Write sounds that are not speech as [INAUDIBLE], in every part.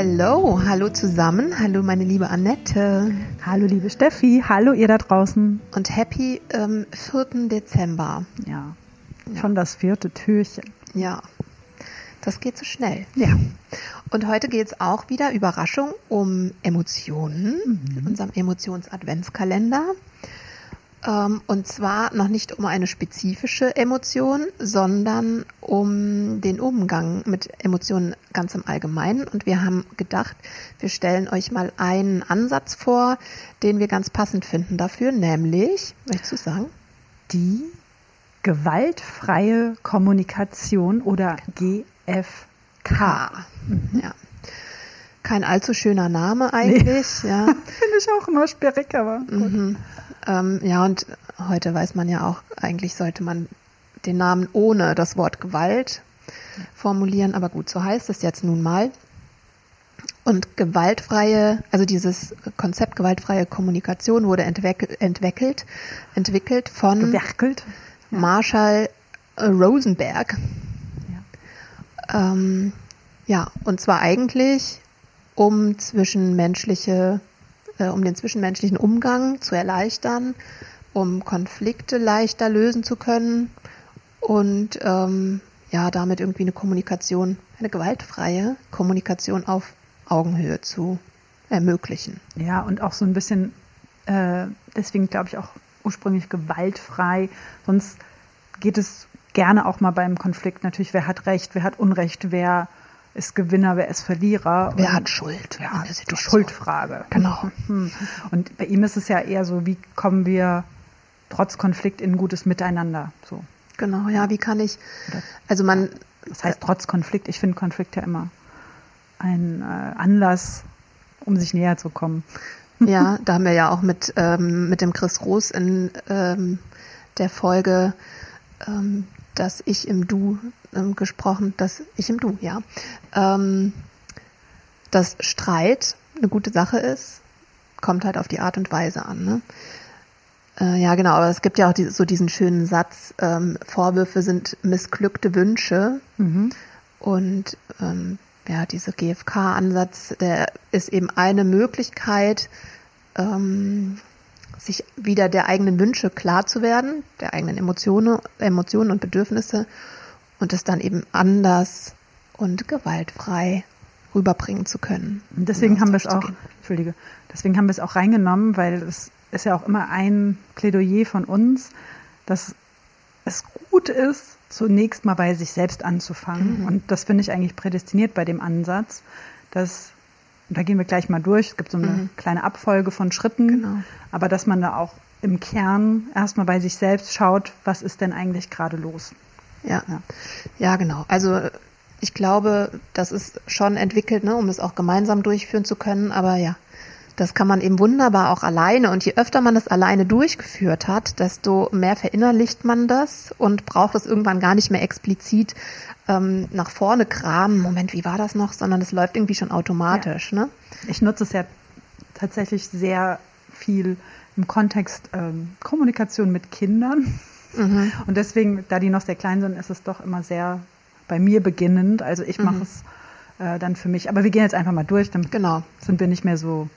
Hallo, hallo zusammen. Hallo meine liebe Annette. Hallo liebe Steffi, hallo ihr da draußen. Und happy ähm, 4. Dezember. Ja, ja, schon das vierte Türchen. Ja, das geht so schnell. Ja. Und heute geht es auch wieder, Überraschung, um Emotionen, mhm. unserem Emotions-Adventskalender. Ähm, und zwar noch nicht um eine spezifische Emotion, sondern um den Umgang mit Emotionen ganz im Allgemeinen. Und wir haben gedacht, wir stellen euch mal einen Ansatz vor, den wir ganz passend finden dafür, nämlich, möchtest du sagen? Die gewaltfreie Kommunikation oder GFK. Mhm. Ja. Kein allzu schöner Name eigentlich. Nee. Ja. [LAUGHS] Finde ich auch immer sperrig, aber. Mhm. Ähm, ja, und heute weiß man ja auch, eigentlich sollte man den Namen ohne das Wort Gewalt formulieren, aber gut, so heißt es jetzt nun mal. Und gewaltfreie, also dieses Konzept gewaltfreie Kommunikation wurde entwickelt, entwickelt, entwickelt von Gewerkelt. Marshall Rosenberg. Ja. Ähm, ja, und zwar eigentlich, um zwischenmenschliche äh, um den zwischenmenschlichen Umgang zu erleichtern, um Konflikte leichter lösen zu können und ähm, ja, damit irgendwie eine Kommunikation, eine gewaltfreie Kommunikation auf Augenhöhe zu ermöglichen. Ja, und auch so ein bisschen, äh, deswegen glaube ich auch ursprünglich gewaltfrei, sonst geht es gerne auch mal beim Konflikt natürlich, wer hat Recht, wer hat Unrecht, wer ist Gewinner, wer ist Verlierer. Wer hat Schuld? Ja, die Schuldfrage. Genau. Mhm. Und bei ihm ist es ja eher so, wie kommen wir trotz Konflikt in ein gutes Miteinander? So. Genau, ja, wie kann ich, also man. Das heißt trotz Konflikt, ich finde Konflikt ja immer ein äh, Anlass, um sich näher zu kommen. Ja, [LAUGHS] da haben wir ja auch mit, ähm, mit dem Chris Roos in ähm, der Folge ähm, das Ich im Du ähm, gesprochen, das Ich im Du, ja. Ähm, dass Streit eine gute Sache ist, kommt halt auf die Art und Weise an. Ne? Äh, ja, genau, aber es gibt ja auch die, so diesen schönen Satz, ähm, Vorwürfe sind missglückte Wünsche. Mhm. Und ähm, ja, dieser GFK-Ansatz, der ist eben eine Möglichkeit, ähm, sich wieder der eigenen Wünsche klar zu werden, der eigenen Emotionen, Emotionen und Bedürfnisse und es dann eben anders und gewaltfrei rüberbringen zu können. Und deswegen haben wir es auch, Entschuldige, deswegen haben wir es auch reingenommen, weil es ist ja auch immer ein Plädoyer von uns, dass es gut ist, zunächst mal bei sich selbst anzufangen. Mhm. Und das finde ich eigentlich prädestiniert bei dem Ansatz, dass und da gehen wir gleich mal durch. Es gibt so eine mhm. kleine Abfolge von Schritten, genau. Aber dass man da auch im Kern erstmal bei sich selbst schaut, was ist denn eigentlich gerade los. Ja. ja, ja, genau. Also ich glaube, das ist schon entwickelt, ne, um es auch gemeinsam durchführen zu können. Aber ja, das kann man eben wunderbar auch alleine. Und je öfter man das alleine durchgeführt hat, desto mehr verinnerlicht man das und braucht es irgendwann gar nicht mehr explizit ähm, nach vorne kramen, Moment, wie war das noch, sondern es läuft irgendwie schon automatisch. Ja. Ne? Ich nutze es ja tatsächlich sehr viel im Kontext ähm, Kommunikation mit Kindern. Mhm. Und deswegen, da die noch sehr klein sind, ist es doch immer sehr bei mir beginnend. Also ich mache mhm. es äh, dann für mich. Aber wir gehen jetzt einfach mal durch, dann genau. sind wir nicht mehr so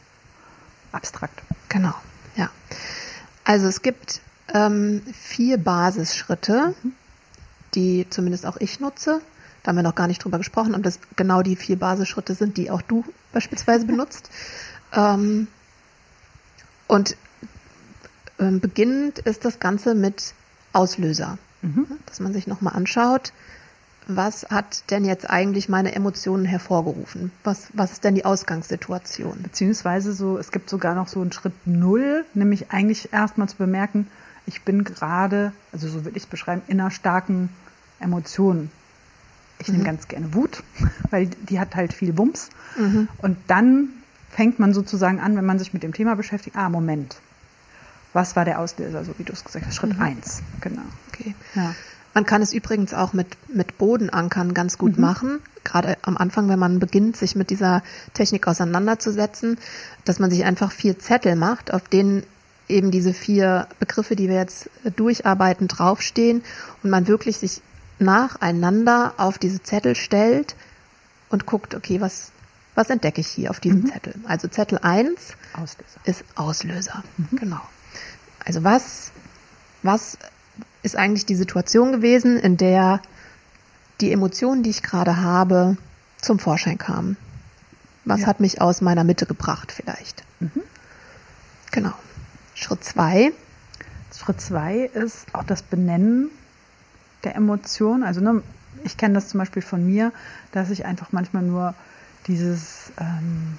abstrakt. Genau, ja. Also es gibt ähm, vier Basisschritte, mhm die zumindest auch ich nutze. Da haben wir noch gar nicht drüber gesprochen und das genau die vier Basisschritte sind, die auch du beispielsweise benutzt. [LAUGHS] Ähm, und ähm, beginnend ist das Ganze mit Auslöser, mhm. dass man sich nochmal anschaut, was hat denn jetzt eigentlich meine Emotionen hervorgerufen? Was, was ist denn die Ausgangssituation? Beziehungsweise so, es gibt sogar noch so einen Schritt Null, nämlich eigentlich erstmal zu bemerken, ich bin gerade, also so würde ich es beschreiben, in einer starken Emotion. Ich mhm. nehme ganz gerne Wut, [LAUGHS] weil die hat halt viel Wumms. Mhm. Und dann fängt man sozusagen an, wenn man sich mit dem Thema beschäftigt. Ah, Moment. Was war der Auslöser, so wie du es gesagt hast? Schritt Mhm. eins, genau. Okay. Ja. Man kann es übrigens auch mit, mit Bodenankern ganz gut machen. Gerade am Anfang, wenn man beginnt, sich mit dieser Technik auseinanderzusetzen, dass man sich einfach vier Zettel macht, auf denen eben diese vier Begriffe, die wir jetzt äh, durcharbeiten, draufstehen und man wirklich sich nacheinander auf diese Zettel stellt und guckt, okay, was, was entdecke ich hier auf diesem Zettel? Also Zettel 1 Auslöser. ist Auslöser. Genau. Also was, was ist eigentlich die Situation gewesen, in der die Emotionen, die ich gerade habe, zum Vorschein kamen? Was Ja. hat mich aus meiner Mitte gebracht vielleicht? Genau. Schritt zwei. Schritt zwei ist auch das Benennen der Emotion. Also ne, ich kenne das zum Beispiel von mir, dass ich einfach manchmal nur dieses ähm,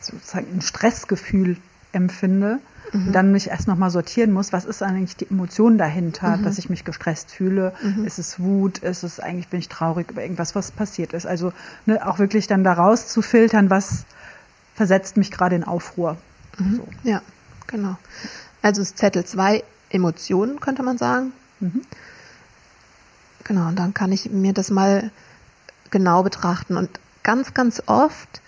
sozusagen ein Stressgefühl empfinde und dann mich erst nochmal sortieren muss, was ist eigentlich die Emotion dahinter, dass ich mich gestresst fühle. Ist es Wut? Ist es eigentlich, bin ich traurig über irgendwas, was passiert ist? Also ne, auch wirklich dann daraus zu filtern, was versetzt mich gerade in Aufruhr. So. Ja, genau. Also ist Zettel zwei Emotionen, könnte man sagen. Genau, und dann kann ich mir das mal genau betrachten. Und ganz, ganz oft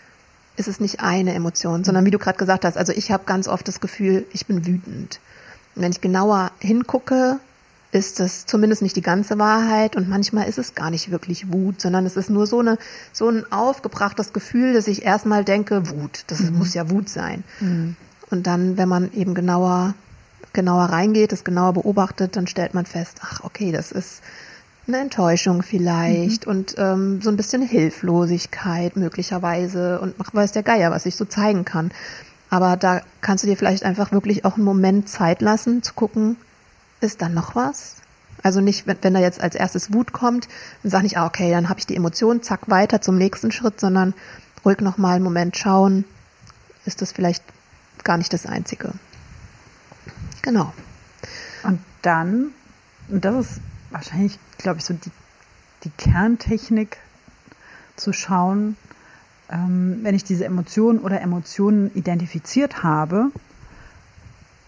ist es nicht eine Emotion, sondern wie du gerade gesagt hast, also ich habe ganz oft das Gefühl, ich bin wütend. Und wenn ich genauer hingucke, ist das zumindest nicht die ganze Wahrheit und manchmal ist es gar nicht wirklich Wut, sondern es ist nur so eine so ein aufgebrachtes Gefühl, dass ich erstmal denke, Wut, das muss ja Wut sein. Und dann, wenn man eben genauer genauer reingeht, es genauer beobachtet, dann stellt man fest, ach okay, das ist eine Enttäuschung vielleicht und ähm, so ein bisschen Hilflosigkeit möglicherweise und mach weiß der Geier, was ich so zeigen kann. Aber da kannst du dir vielleicht einfach wirklich auch einen Moment Zeit lassen, zu gucken, ist da noch was? Also nicht, wenn, wenn da jetzt als erstes Wut kommt, dann sag nicht, ah, okay, dann habe ich die Emotion, zack, weiter zum nächsten Schritt, sondern ruhig nochmal einen Moment schauen, ist das vielleicht gar nicht das Einzige. Genau. Und dann, und das ist wahrscheinlich, glaube ich, so die, die Kerntechnik zu schauen, ähm, wenn ich diese Emotion oder Emotionen identifiziert habe,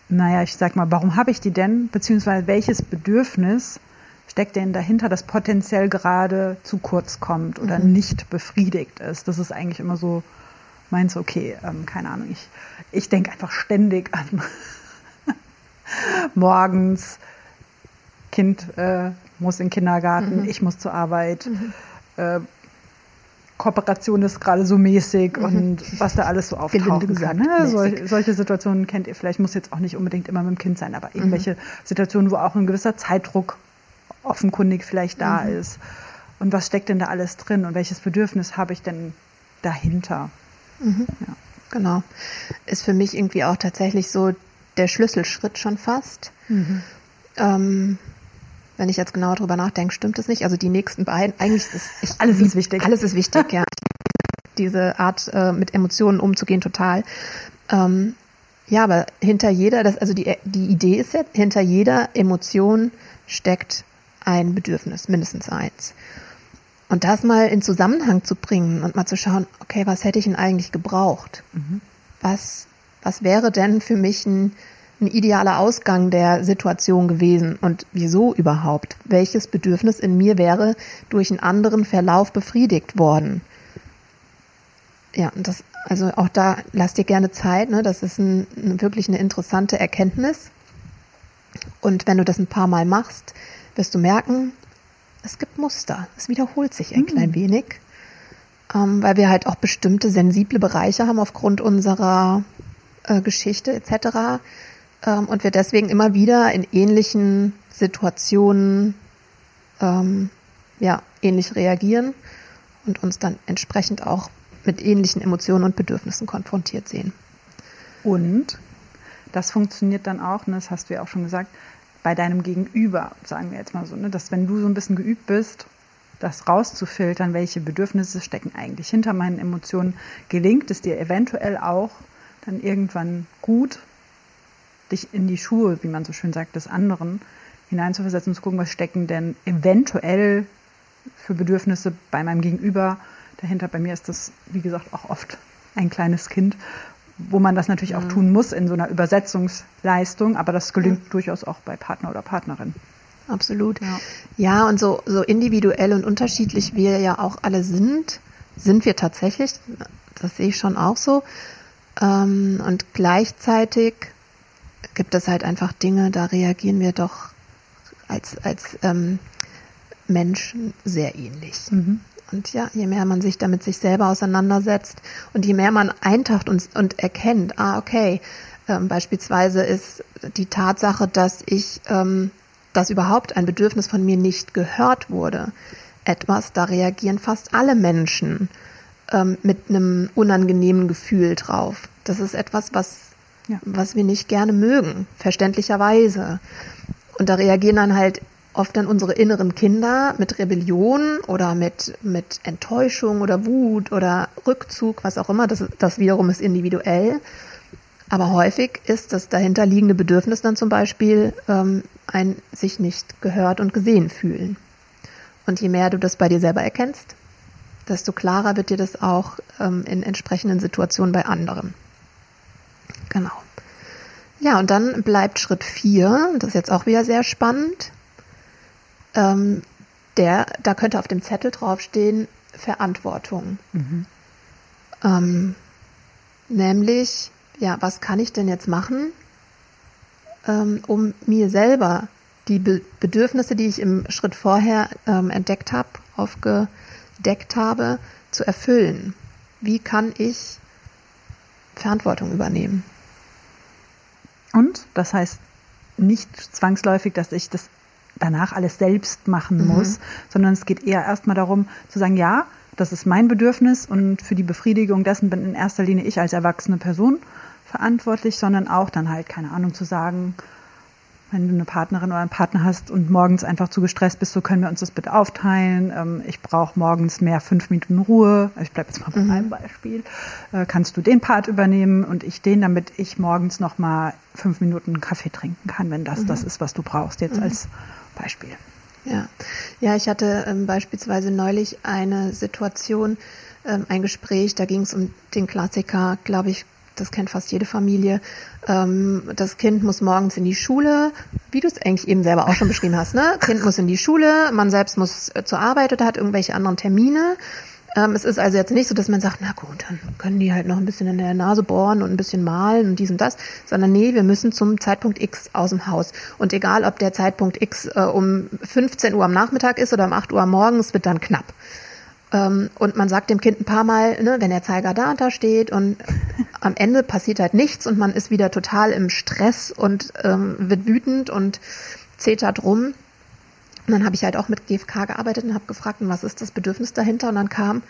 naja, ich sag mal, warum habe ich die denn? Beziehungsweise welches Bedürfnis steckt denn dahinter, das potenziell gerade zu kurz kommt oder nicht befriedigt ist? Das ist eigentlich immer so, meinst du, okay, ähm, keine Ahnung, ich, ich denke einfach ständig an [LAUGHS] morgens, Kind äh, muss in den Kindergarten, ich muss zur Arbeit. Äh, Kooperation ist gerade so mäßig und was da alles so kann. Ne? Sol solche Situationen kennt ihr vielleicht, muss jetzt auch nicht unbedingt immer mit dem Kind sein, aber irgendwelche Situationen, wo auch ein gewisser Zeitdruck offenkundig vielleicht da ist. Und was steckt denn da alles drin und welches Bedürfnis habe ich denn dahinter? Ja. Genau. Ist für mich irgendwie auch tatsächlich so der Schlüsselschritt schon fast. Ähm, wenn ich jetzt genau drüber nachdenke, stimmt es nicht. Also die nächsten beiden, eigentlich ist ich, Alles ist wichtig. Alles ist wichtig, [LAUGHS] ja. Diese Art, äh, mit Emotionen umzugehen, total. Ähm, ja, aber hinter jeder, das, also die, die Idee ist ja, hinter jeder Emotion steckt ein Bedürfnis, mindestens eins. Und das mal in Zusammenhang zu bringen und mal zu schauen, okay, was hätte ich denn eigentlich gebraucht? Was, was wäre denn für mich ein, ein idealer Ausgang der Situation gewesen und wieso überhaupt? Welches Bedürfnis in mir wäre durch einen anderen Verlauf befriedigt worden? Ja, und das, also auch da lass dir gerne Zeit, ne? Das ist ein, wirklich eine interessante Erkenntnis. Und wenn du das ein paar Mal machst, wirst du merken, es gibt Muster. Es wiederholt sich ein klein wenig, ähm, weil wir halt auch bestimmte sensible Bereiche haben aufgrund unserer äh, Geschichte etc. Ähm, und wir deswegen immer wieder in ähnlichen Situationen ähm, ja, ähnlich reagieren und uns dann entsprechend auch mit ähnlichen Emotionen und Bedürfnissen konfrontiert sehen. Und das funktioniert dann auch, ne, das hast du ja auch schon gesagt, bei deinem Gegenüber, sagen wir jetzt mal so, ne, dass wenn du so ein bisschen geübt bist, das rauszufiltern, welche Bedürfnisse stecken eigentlich hinter meinen Emotionen, gelingt es dir eventuell auch dann irgendwann gut, dich in die Schuhe, wie man so schön sagt, des anderen hineinzuversetzen und zu gucken, was stecken denn eventuell für Bedürfnisse bei meinem Gegenüber dahinter. Bei mir ist das, wie gesagt, auch oft ein kleines Kind, wo man das natürlich auch tun muss in so einer Übersetzungsleistung, aber das gelingt ja. durchaus auch bei Partner oder Partnerin. Absolut. Ja, ja und so, so individuell und unterschiedlich wir ja auch alle sind, sind wir tatsächlich, das sehe ich schon auch so. Ähm, und gleichzeitig gibt es halt einfach Dinge, da reagieren wir doch als, als ähm, Menschen sehr ähnlich. Mhm. Und ja, je mehr man sich damit sich selber auseinandersetzt und je mehr man eintaucht und, und erkennt, ah, okay, ähm, beispielsweise ist die Tatsache, dass ich, ähm, dass überhaupt ein Bedürfnis von mir nicht gehört wurde, etwas, da reagieren fast alle Menschen ähm, mit einem unangenehmen Gefühl drauf. Das ist etwas, was, ja. was wir nicht gerne mögen, verständlicherweise. Und da reagieren dann halt oft dann unsere inneren Kinder mit Rebellion oder mit, mit Enttäuschung oder Wut oder Rückzug, was auch immer. Das, das wiederum ist individuell. Aber häufig ist das dahinterliegende Bedürfnis dann zum Beispiel ähm, ein sich nicht gehört und gesehen fühlen. Und je mehr du das bei dir selber erkennst, desto klarer wird dir das auch ähm, in entsprechenden Situationen bei anderen. Genau. Ja, und dann bleibt Schritt vier. das ist jetzt auch wieder sehr spannend, ähm, der, da könnte auf dem Zettel draufstehen, Verantwortung. Mhm. Ähm, nämlich, ja, was kann ich denn jetzt machen, ähm, um mir selber die Be Bedürfnisse, die ich im Schritt vorher ähm, entdeckt habe, aufgedeckt habe, zu erfüllen? Wie kann ich Verantwortung übernehmen? Und das heißt nicht zwangsläufig, dass ich das danach alles selbst machen mhm. muss, sondern es geht eher erstmal darum zu sagen, ja, das ist mein Bedürfnis und für die Befriedigung dessen bin in erster Linie ich als erwachsene Person verantwortlich, sondern auch dann halt, keine Ahnung, zu sagen, wenn du eine Partnerin oder einen Partner hast und morgens einfach zu gestresst bist, so können wir uns das bitte aufteilen. Ähm, ich brauche morgens mehr fünf Minuten Ruhe. Ich bleibe jetzt mal bei mhm. meinem Beispiel. Äh, kannst du den Part übernehmen und ich den, damit ich morgens noch mal fünf Minuten Kaffee trinken kann, wenn das mhm. das ist, was du brauchst jetzt mhm. als Beispiel. Ja, ja, ich hatte ähm, beispielsweise neulich eine Situation, ähm, ein Gespräch, da ging es um den Klassiker, glaube ich, das kennt fast jede Familie. Ähm, das Kind muss morgens in die Schule, wie du es eigentlich eben selber auch schon beschrieben hast. Ne? Kind muss in die Schule, man selbst muss äh, zur Arbeit oder hat irgendwelche anderen Termine. Ähm, es ist also jetzt nicht so, dass man sagt, na gut, dann können die halt noch ein bisschen in der Nase bohren und ein bisschen malen und dies und das, sondern nee, wir müssen zum Zeitpunkt X aus dem Haus. Und egal, ob der Zeitpunkt X äh, um 15 Uhr am Nachmittag ist oder um 8 Uhr morgens, wird dann knapp. Ähm, und man sagt dem Kind ein paar Mal, ne, wenn der Zeiger da und da steht und [LAUGHS] am Ende passiert halt nichts und man ist wieder total im Stress und ähm, wird wütend und zetert rum. Und dann habe ich halt auch mit GFK gearbeitet und habe gefragt, was ist das Bedürfnis dahinter? Und dann kam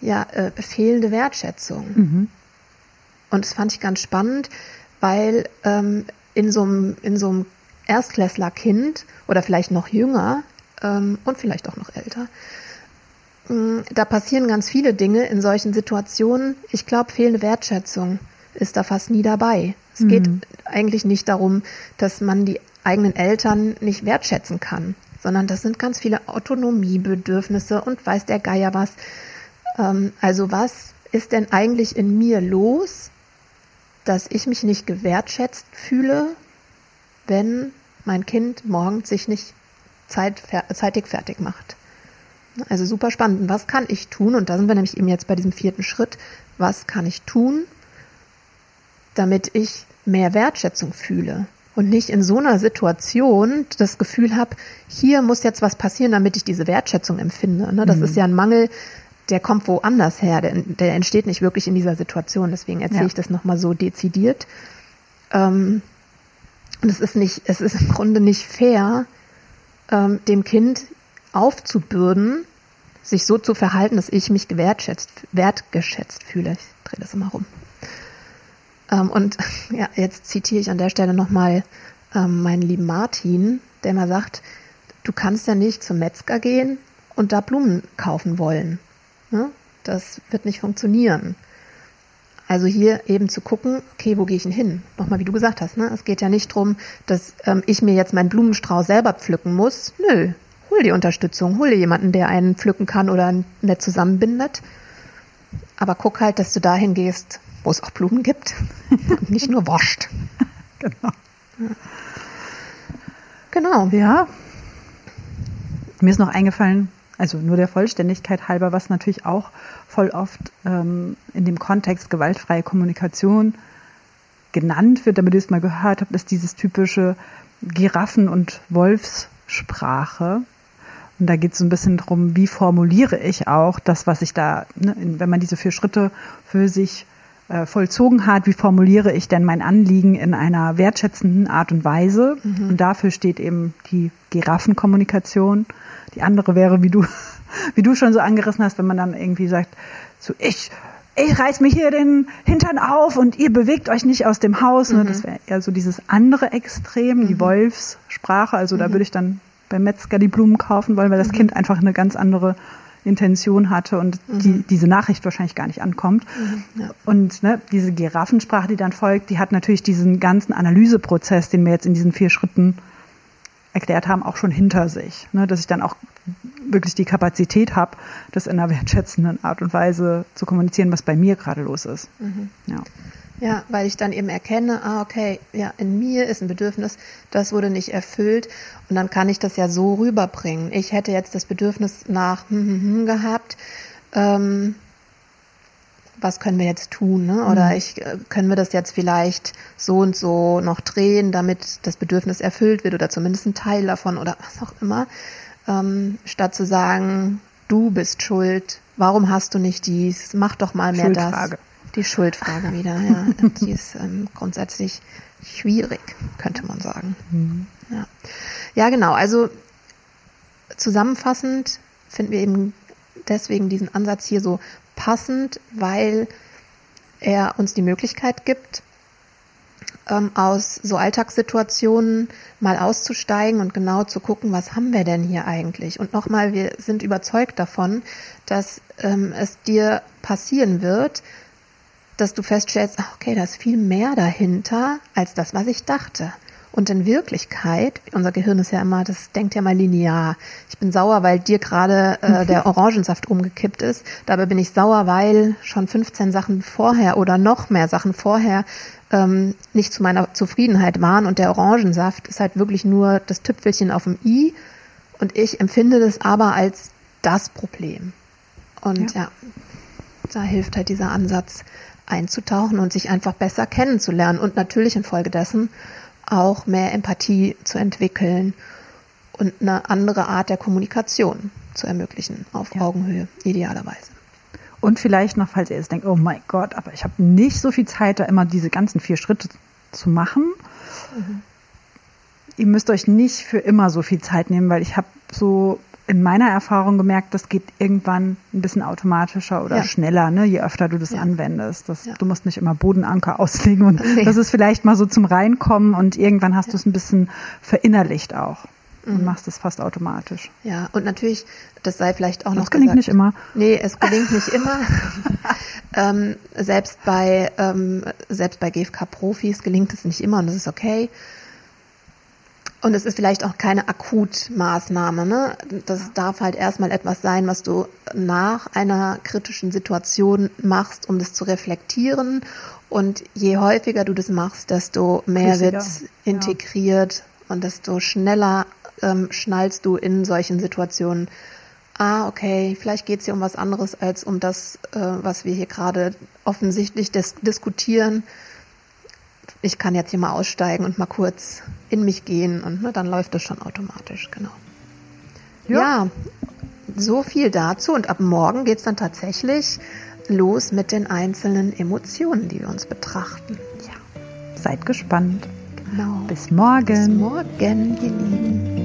ja äh, fehlende Wertschätzung. Mhm. Und das fand ich ganz spannend, weil ähm, in so einem in so einem Erstklässler-Kind oder vielleicht noch jünger ähm, und vielleicht auch noch älter, da passieren ganz viele Dinge in solchen Situationen. Ich glaube, fehlende Wertschätzung ist da fast nie dabei. Es mhm. geht eigentlich nicht darum, dass man die eigenen Eltern nicht wertschätzen kann sondern das sind ganz viele Autonomiebedürfnisse und weiß der Geier was. Ähm, also was ist denn eigentlich in mir los, dass ich mich nicht gewertschätzt fühle, wenn mein Kind morgens sich nicht zeit, zeitig fertig macht? Also super spannend. Was kann ich tun? Und da sind wir nämlich eben jetzt bei diesem vierten Schritt. Was kann ich tun, damit ich mehr Wertschätzung fühle? und nicht in so einer Situation das Gefühl habe, hier muss jetzt was passieren, damit ich diese Wertschätzung empfinde. Ne? Das mhm. ist ja ein Mangel, der kommt woanders her, der, der, entsteht nicht wirklich in dieser Situation. Deswegen erzähle ja. ich das nochmal so dezidiert. Ähm, und es ist nicht, es ist im Grunde nicht fair, ähm, dem Kind aufzubürden, sich so zu verhalten, dass ich mich gewertschätzt, wertgeschätzt fühle. Ich drehe das immer rum. Ähm, und [LAUGHS] ja, jetzt zitiere ich an der Stelle nochmal ähm, meinen lieben Martin, der mal sagt, du kannst ja nicht zum Metzger gehen und da Blumen kaufen wollen. Ne? Das wird nicht funktionieren. Also hier eben zu gucken, okay, wo gehe ich denn hin? Nochmal, wie du gesagt hast, ne? es geht ja nicht drum, dass ähm, ich mir jetzt meinen Blumenstrauß selber pflücken muss. Nö, hol die Unterstützung, hol dir jemanden, der einen pflücken kann oder nett zusammenbindet. Aber guck halt, dass du dahin gehst, wo es auch Blumen gibt [LAUGHS] und nicht nur wascht. [LAUGHS] Genau. Genau. Ja. Mir ist noch eingefallen, also nur der Vollständigkeit halber, was natürlich auch voll oft ähm, in dem Kontext gewaltfreie Kommunikation genannt wird, damit ihr es mal gehört habt, ist dieses typische Giraffen- und Wolfssprache. Und da geht es so ein bisschen darum, wie formuliere ich auch das, was ich da, ne, wenn man diese vier Schritte für sich äh, vollzogen hat, wie formuliere ich denn mein Anliegen in einer wertschätzenden Art und Weise. Mhm. Und dafür steht eben die Giraffenkommunikation. Die andere wäre, wie du, [LAUGHS] wie du schon so angerissen hast, wenn man dann irgendwie sagt, so ich, ich reiß mir hier den Hintern auf und ihr bewegt euch nicht aus dem Haus. Ne? Mhm. Das wäre eher so dieses andere Extrem, mhm. die Wolfssprache. Also da mhm. würde ich dann beim Metzger die Blumen kaufen wollen, weil das mhm. Kind einfach eine ganz andere Intention hatte und mhm. die, diese Nachricht wahrscheinlich gar nicht ankommt. Mhm, ja. Und ne, diese Giraffensprache, die dann folgt, die hat natürlich diesen ganzen Analyseprozess, den wir jetzt in diesen vier Schritten erklärt haben, auch schon hinter sich. Ne, dass ich dann auch wirklich die Kapazität habe, das in einer [LAUGHS] wertschätzenden Art und Weise zu kommunizieren, was bei mir gerade los ist. Mhm. Ja. Ja, weil ich dann eben erkenne, ah, okay, ja, in mir ist ein Bedürfnis, das wurde nicht erfüllt und dann kann ich das ja so rüberbringen. Ich hätte jetzt das Bedürfnis nach hm, hm, hm gehabt, ähm, was können wir jetzt tun, ne? Oder mhm. ich, äh, können wir das jetzt vielleicht so und so noch drehen, damit das Bedürfnis erfüllt wird oder zumindest ein Teil davon oder was auch immer, ähm, statt zu sagen, du bist schuld, warum hast du nicht dies, mach doch mal mehr das. Die Schuldfrage wieder, ja. [LAUGHS] Die ist ähm, grundsätzlich schwierig, könnte man sagen. Mhm. Ja. ja, genau. Also zusammenfassend finden wir eben deswegen diesen Ansatz hier so passend, weil er uns die Möglichkeit gibt, ähm, aus so Alltagssituationen mal auszusteigen und genau zu gucken, was haben wir denn hier eigentlich? Und nochmal, wir sind überzeugt davon, dass ähm, es dir passieren wird, dass du feststellst, okay, da ist viel mehr dahinter als das, was ich dachte. Und in Wirklichkeit, unser Gehirn ist ja immer, das denkt ja mal linear. Ich bin sauer, weil dir gerade äh, [LAUGHS] der Orangensaft umgekippt ist. Dabei bin ich sauer, weil schon 15 Sachen vorher oder noch mehr Sachen vorher ähm, nicht zu meiner Zufriedenheit waren. Und der Orangensaft ist halt wirklich nur das Tüpfelchen auf dem i. Und ich empfinde das aber als das Problem. Und ja, ja da hilft halt dieser Ansatz, einzutauchen und sich einfach besser kennenzulernen und natürlich infolgedessen auch mehr Empathie zu entwickeln und eine andere Art der Kommunikation zu ermöglichen, auf ja. Augenhöhe, idealerweise. Und vielleicht noch, falls ihr jetzt denkt, oh mein Gott, aber ich habe nicht so viel Zeit, da immer diese ganzen vier Schritte zu machen. Mhm. Ihr müsst euch nicht für immer so viel Zeit nehmen, weil ich habe so in meiner Erfahrung gemerkt, das geht irgendwann ein bisschen automatischer oder ja. schneller, ne, je öfter du das ja. anwendest. Das, ja. Du musst nicht immer Bodenanker [LAUGHS] auslegen und nee. das ist vielleicht mal so zum Reinkommen und irgendwann hast du es ein bisschen verinnerlicht auch und mhm. machst es fast automatisch. Ja, und natürlich, das sei vielleicht auch das noch. Das gelingt gesagt, nicht immer. Nee, es gelingt nicht immer. [LAUGHS] [LAUGHS] ähm, selbst bei ähm, selbst bei GFK-Profis gelingt es nicht immer und das ist okay. Und es ist vielleicht auch keine Akutmaßnahme. Ne? Das darf halt erstmal etwas sein, was du nach einer kritischen Situation machst, um das zu reflektieren. Und je häufiger du das machst, desto mehr wird integriert ja. und desto schneller ähm, schnallst du in solchen Situationen, ah, okay, vielleicht geht es hier um was anderes als um das, äh, was wir hier gerade offensichtlich dis diskutieren ich kann jetzt hier mal aussteigen und mal kurz in mich gehen und ne, dann läuft das schon automatisch, genau. Ja. ja, so viel dazu und ab morgen geht es dann tatsächlich los mit den einzelnen Emotionen, die wir uns betrachten. Ja, seid gespannt. Genau. Bis morgen. Bis morgen, ihr Lieben.